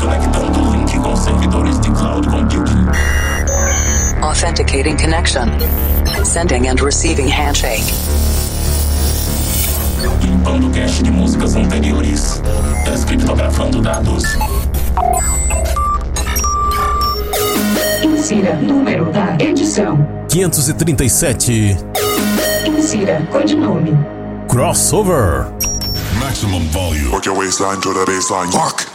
Conectando link com servidores de cloud computing. Authenticating connection. Sending and receiving handshake. Limpando cache de músicas anteriores. Descriptografando dados. Insira número da edição. 537 Insira codinome. Crossover. Maximum volume. Work your waistline to the baseline. Fuck.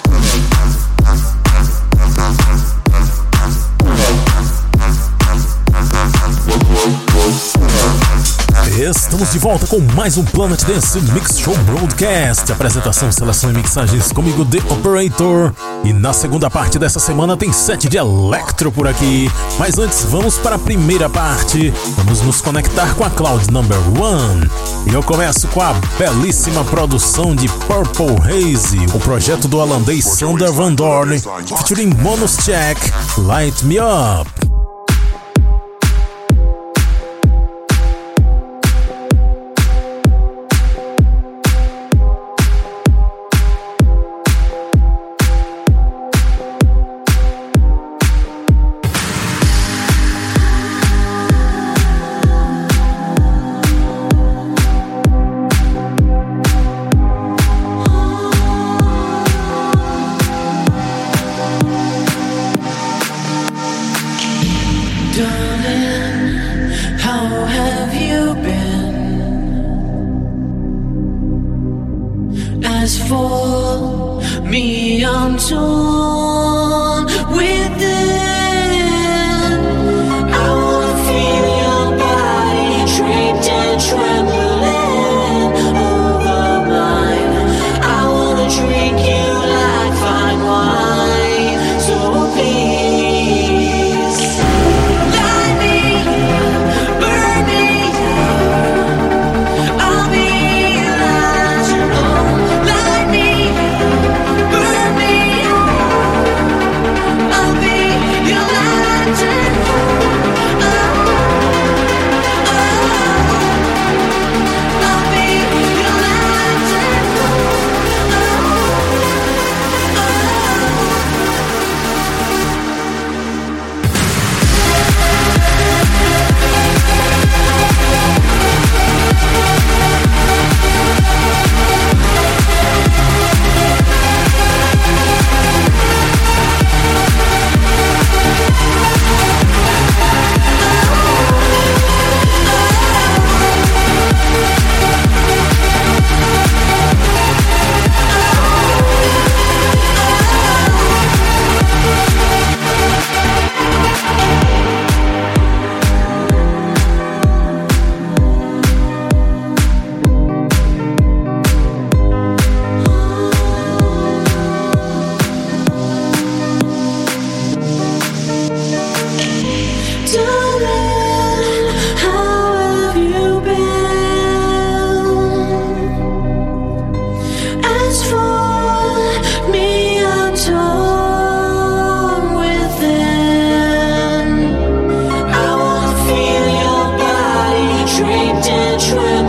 Estamos de volta com mais um Planet Dance Mix Show Broadcast. Apresentação, seleção e mixagens comigo, The Operator. E na segunda parte dessa semana tem set de Electro por aqui. Mas antes, vamos para a primeira parte. Vamos nos conectar com a Cloud Number One. E eu começo com a belíssima produção de Purple Haze, o projeto do holandês Sander Van Dorn, featuring Bonus Check, Light Me Up. made dead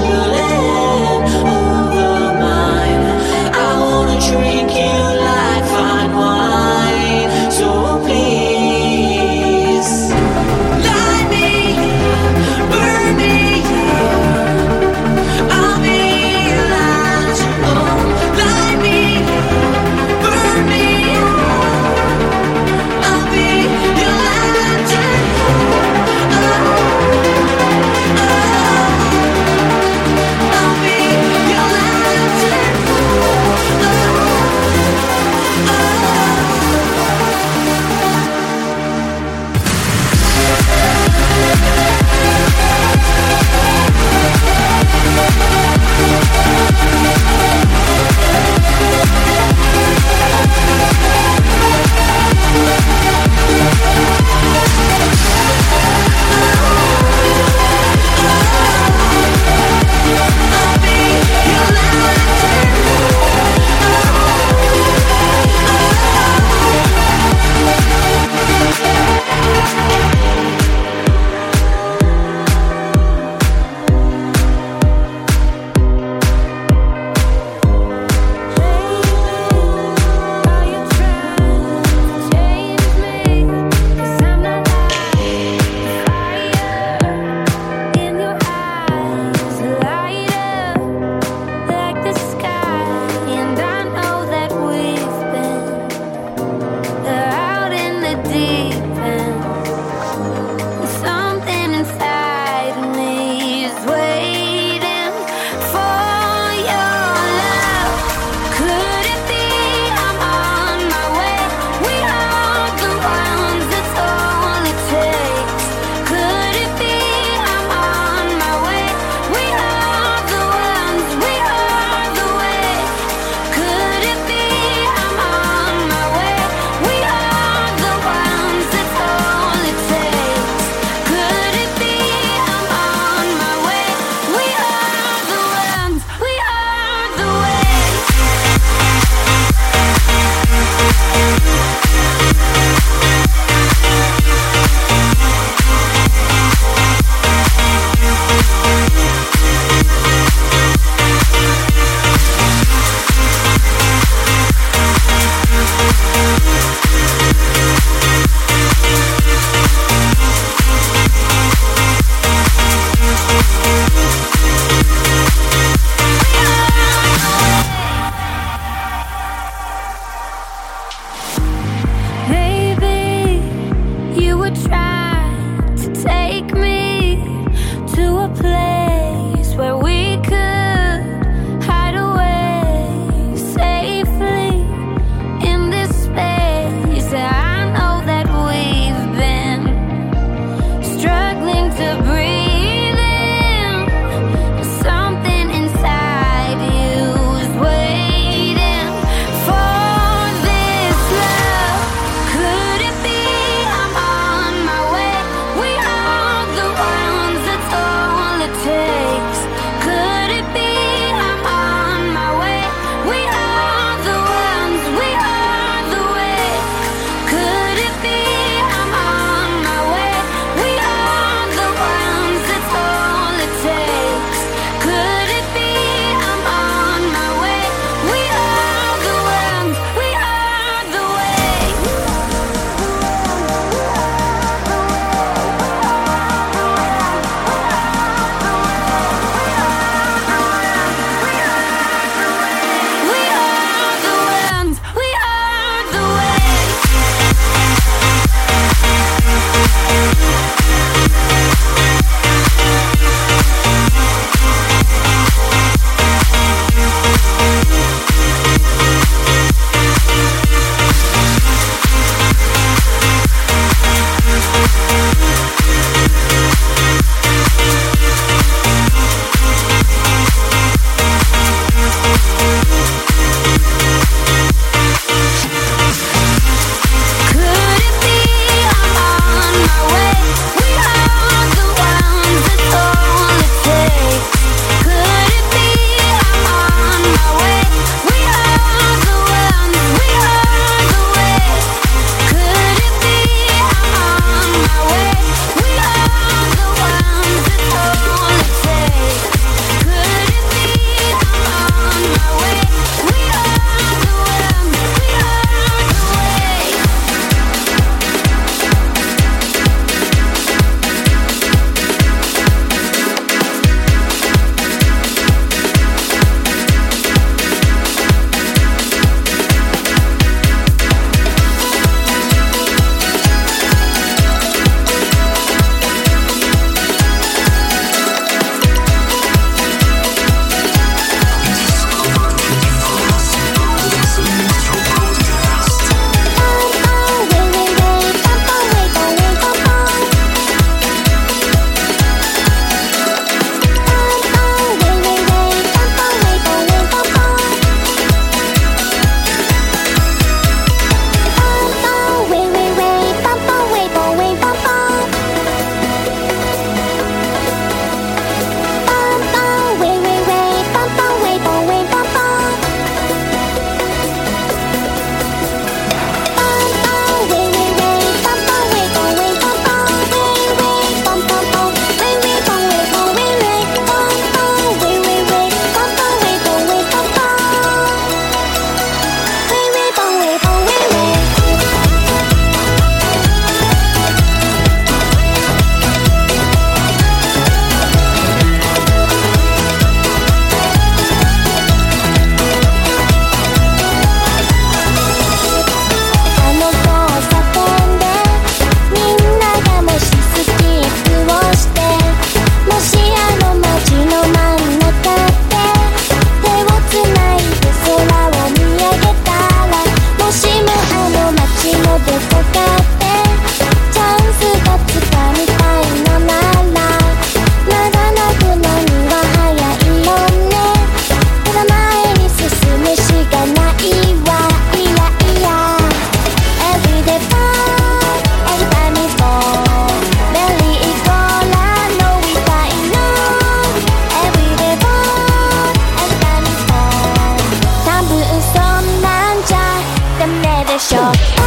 show.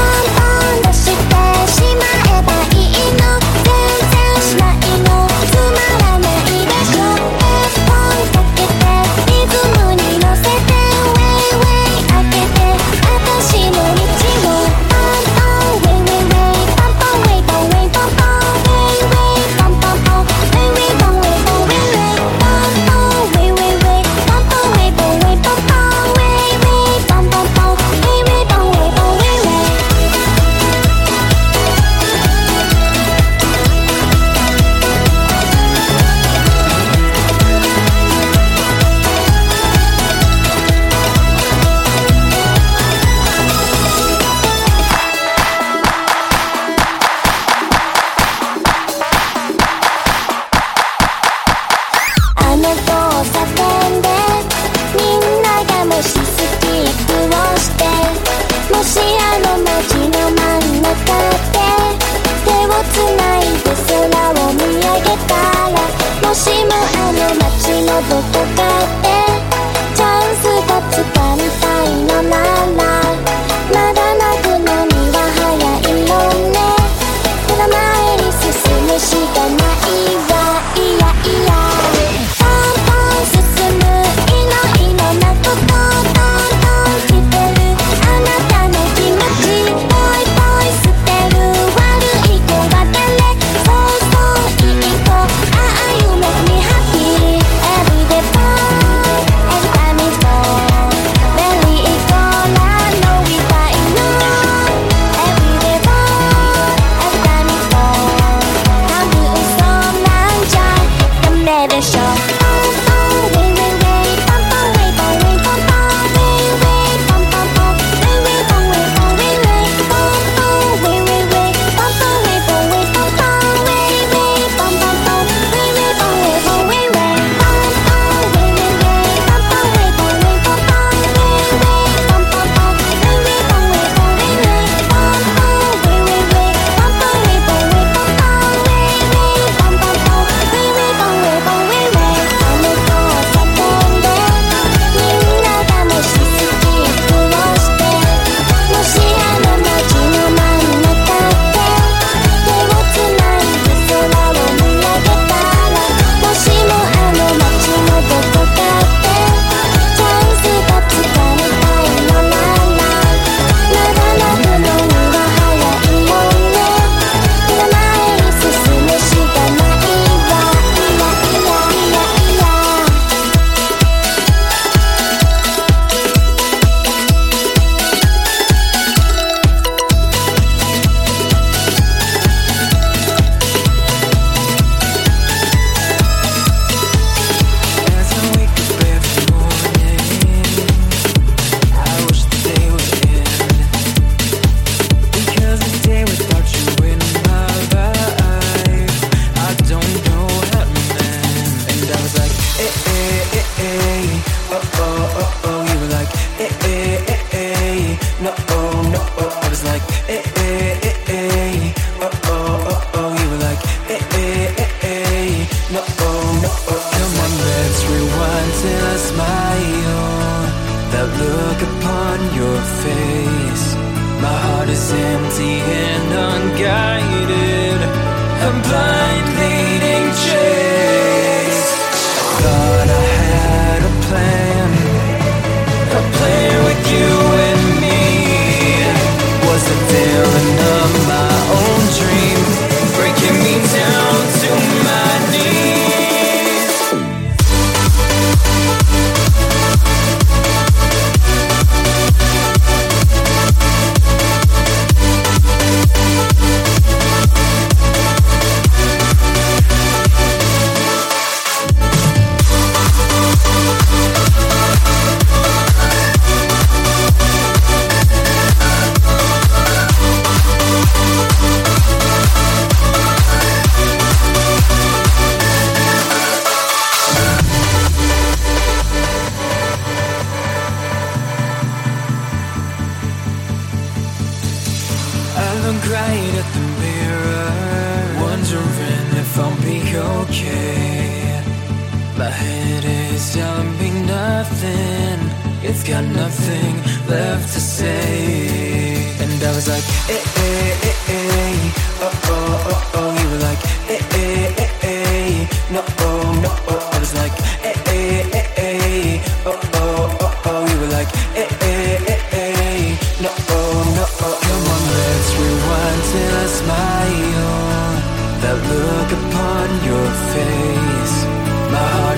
I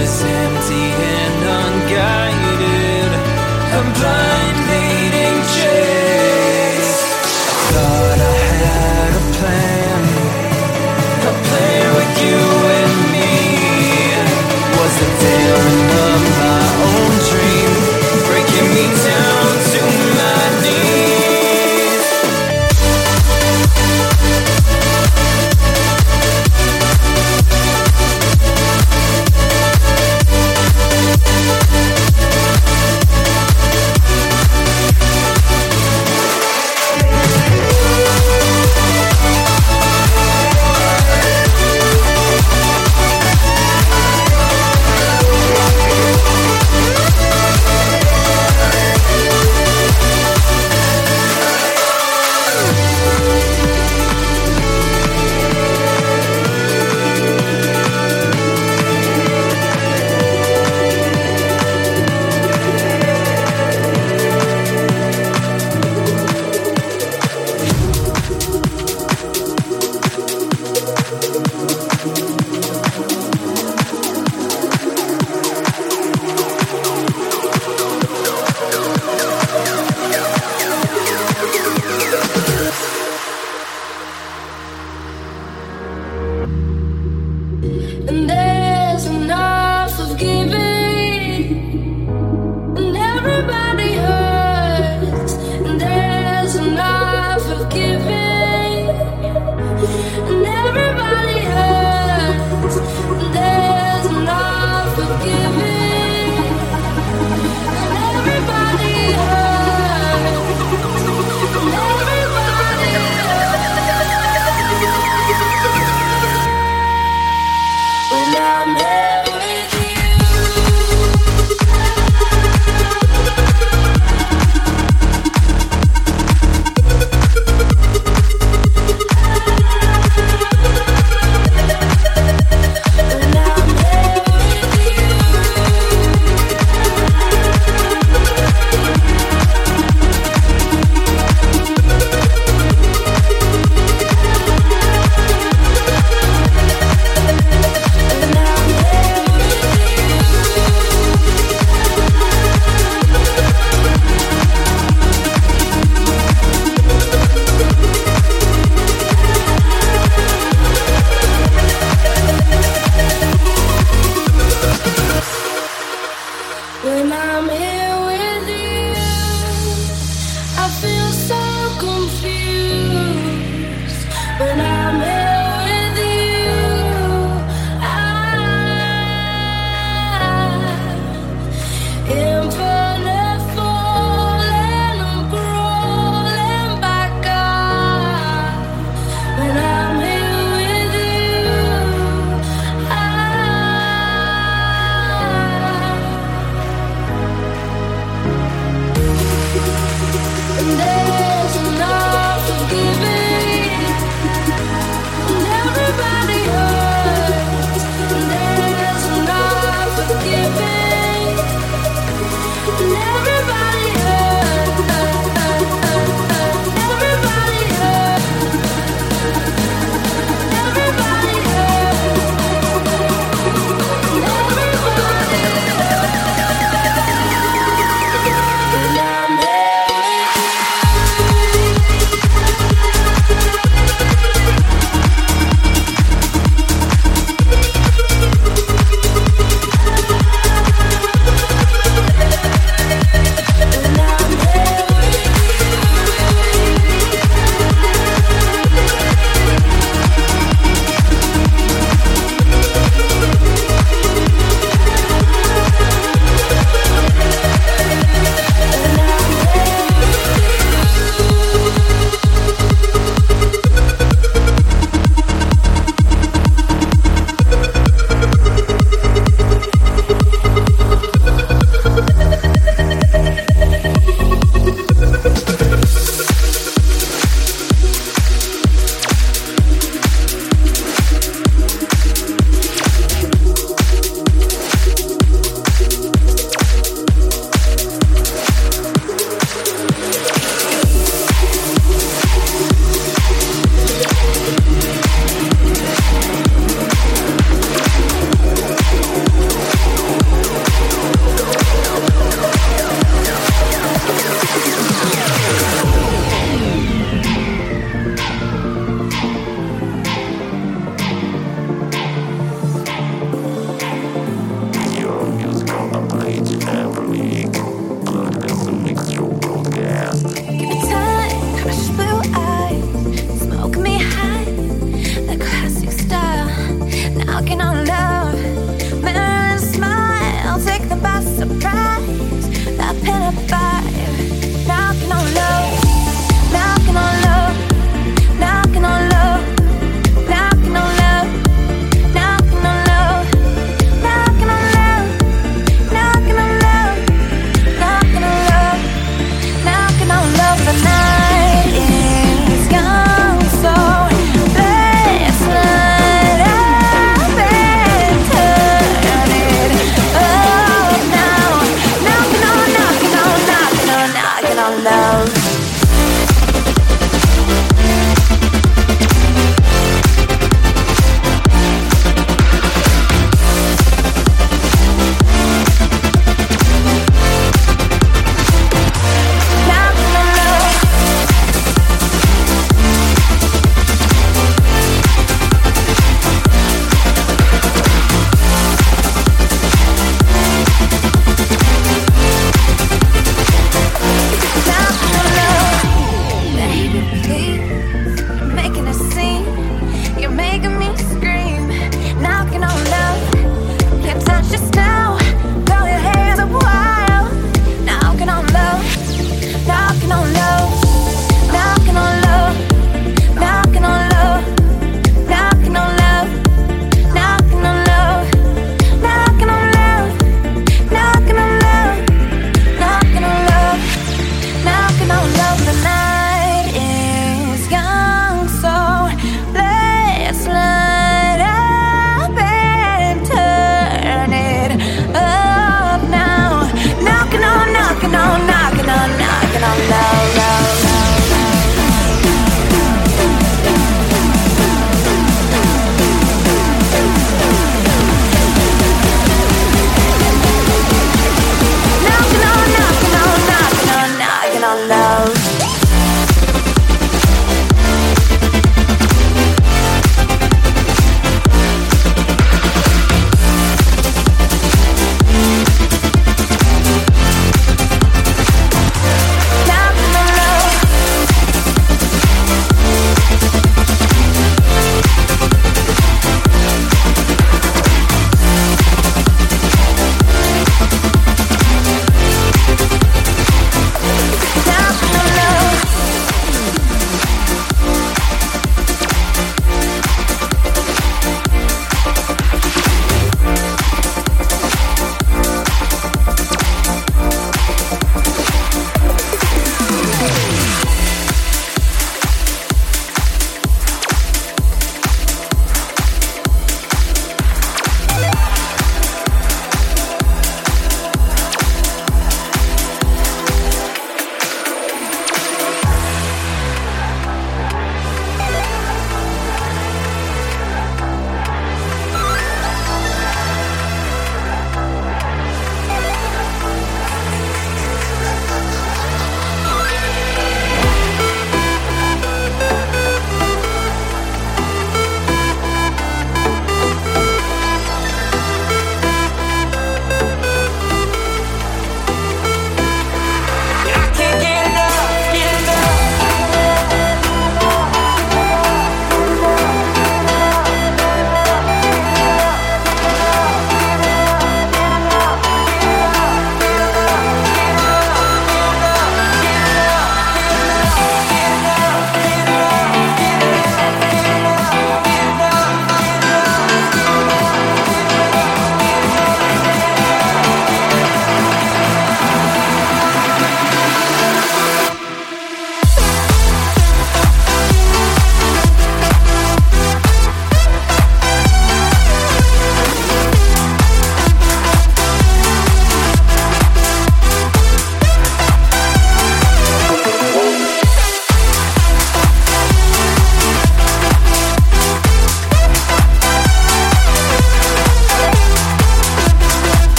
is empty our love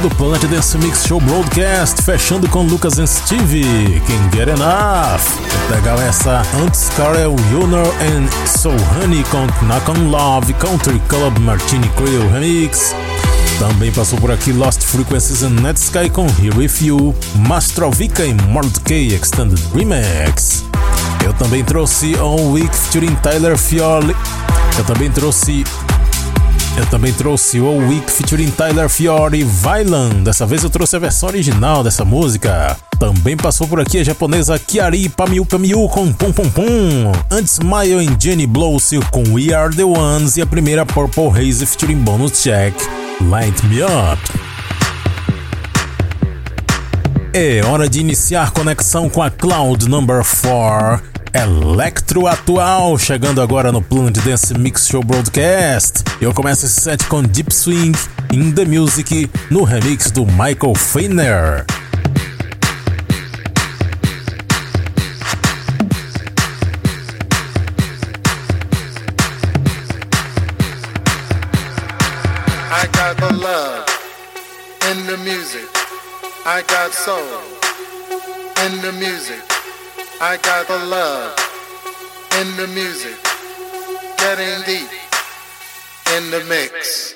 do Planet Dance Mix Show Broadcast, fechando com Lucas and Steve, Can Get Enough. Legal essa antes Carl Junior and So Honey com Knock on Love Country Club Martini Creole Remix. Também passou por aqui Lost Frequencies and Netsky com Here With You, Mastrovica e Mordecai Extended Remix. Eu também trouxe On Week featuring Tyler Fioli. Eu também trouxe eu também trouxe o Week featuring Tyler Fiore e Vailan. Dessa vez eu trouxe a versão original dessa música. Também passou por aqui a japonesa Kiari Pamiu Pamiu com Pum Pum Pum. Antes Mayo e Jenny Blowsil com We Are The Ones e a primeira Purple Haze featuring Bonus Check, Light Me Up. É hora de iniciar conexão com a Cloud Number 4 Electro Atual, chegando agora no Planet Dance Mix Show Broadcast. Eu começo esse set com Deep Swing in the Music no remix do Michael Feiner. I got the love in the music. I got soul in the music. I got the love in the music, getting deep in the mix.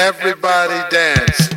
Everybody dance.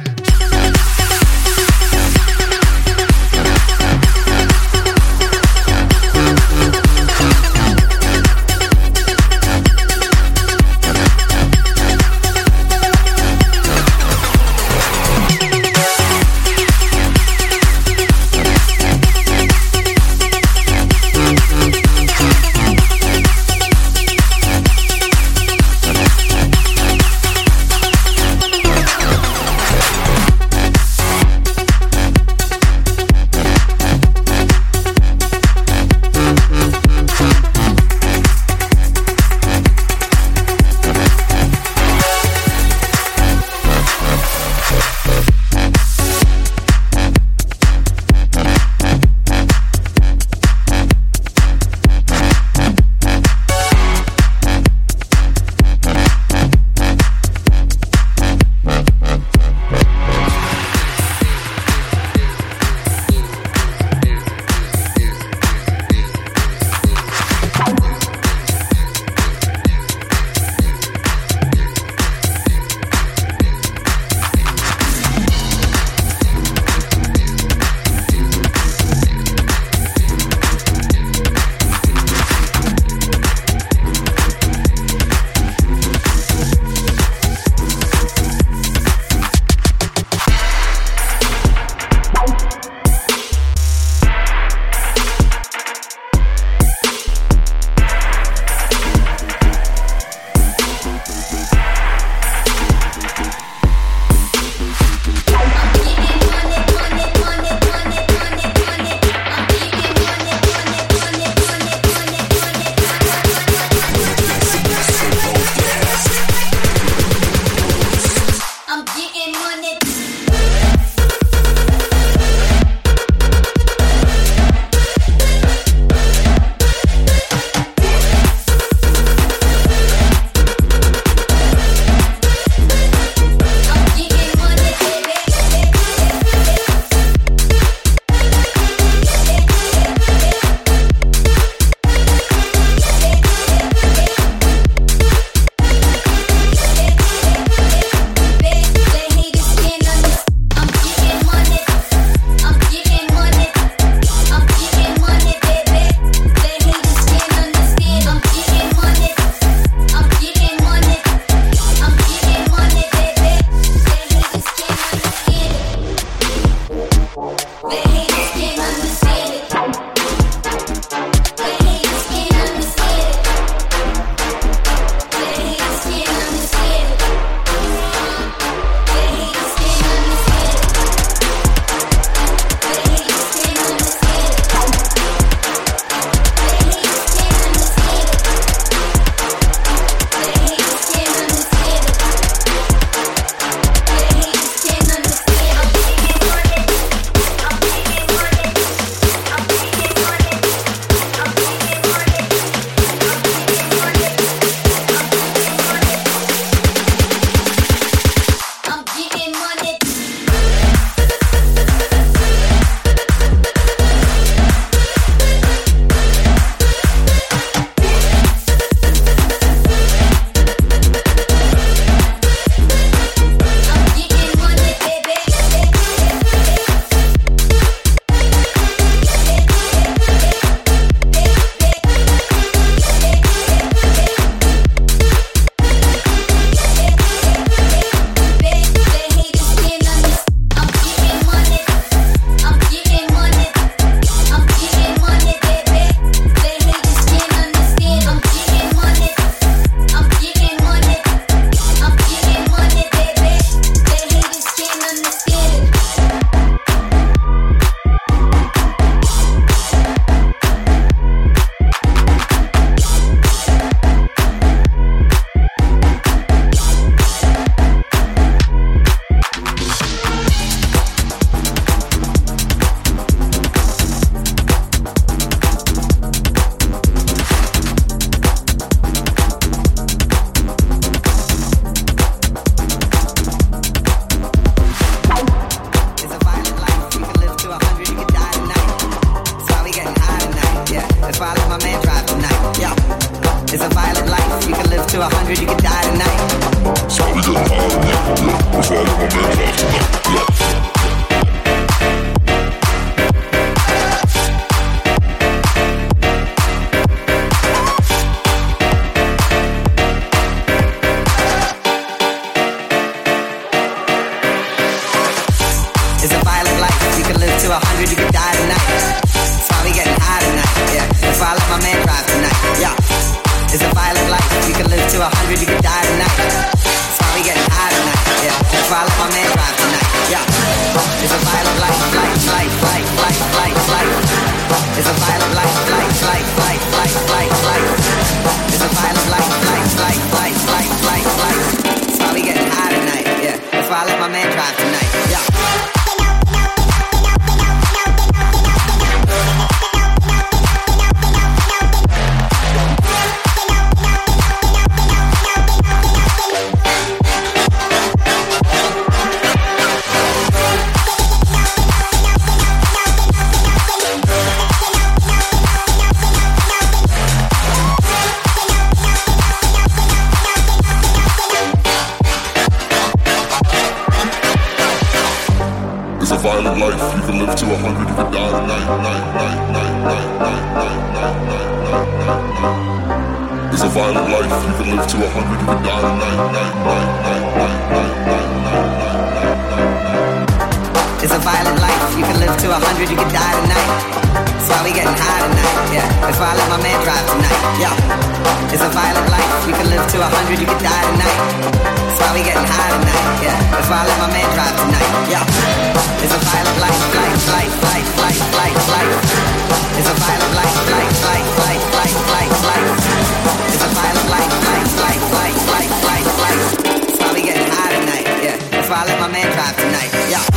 To a hundred, you die tonight. Night, night, night, night, night, night, night, night, night, night, night. It's a violent life. You can live to a hundred, you can die tonight. Night, night, night, night, night, night, night, night, night, night, night. It's a violent life. You can live to a hundred, you can die tonight. That's why we getting high tonight. Yeah. If I let my man drive tonight. Yeah. It's a violent life. You can live to a hundred, you can die tonight. That's why we getting high tonight. Yeah. If I let my man drive tonight. Yeah. It's a violent life, life, life, life, life, life, life. It's a violent life, life, life, life, life, life, life. It's a violent life, life, life, life, life, life, life. That's why we getting high tonight. Yeah. If I let my man drive tonight. Yeah.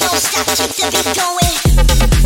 Don't stop, keep the beat going.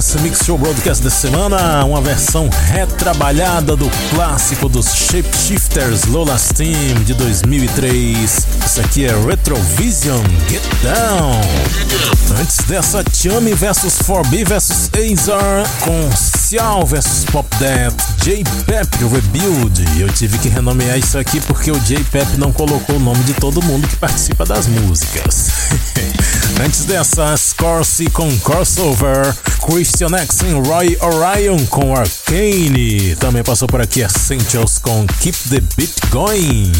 Dance Mix Show Broadcast dessa semana, uma versão retrabalhada do clássico dos Shapeshifters Lola Steam de 2003. Isso aqui é Retrovision Get Down. Antes dessa, Chummy vs 4B vs Azar com Cial vs Pop Death, J-Pep Rebuild. Eu tive que renomear isso aqui porque o J-Pep não colocou o nome de todo mundo que participa das músicas. Antes dessa, Scorsese com Crossover, Christian X e Roy Orion com Arcane. Também passou por aqui Essentials com Keep the Beat Going.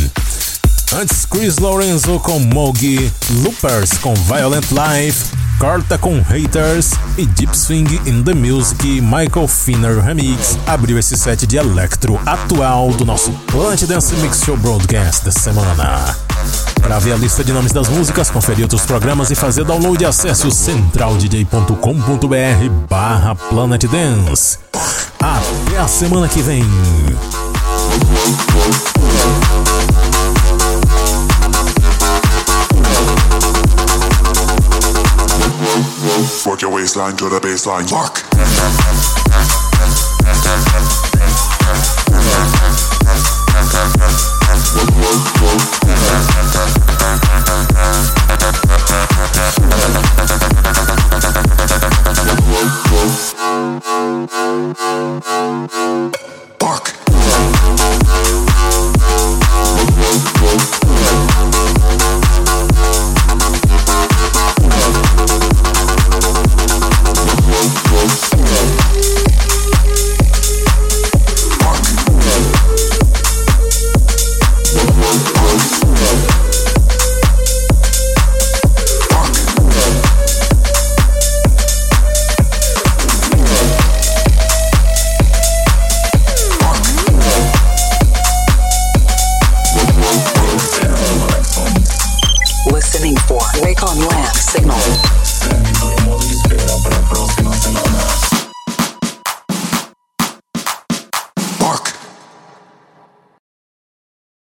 Antes, Chris Lorenzo com Mogi, Loopers com Violent Life, Carta com Haters e Deep Swing in the Music Michael Finner Remix abriu esse set de electro atual do nosso Planet Dance Mix Show Broadcast da semana. Para ver a lista de nomes das músicas, conferir outros programas e fazer download, acesse o centraldj.com.br barra Planet Dance. Até a semana que vem. Work your waistline to the baseline. Fuck.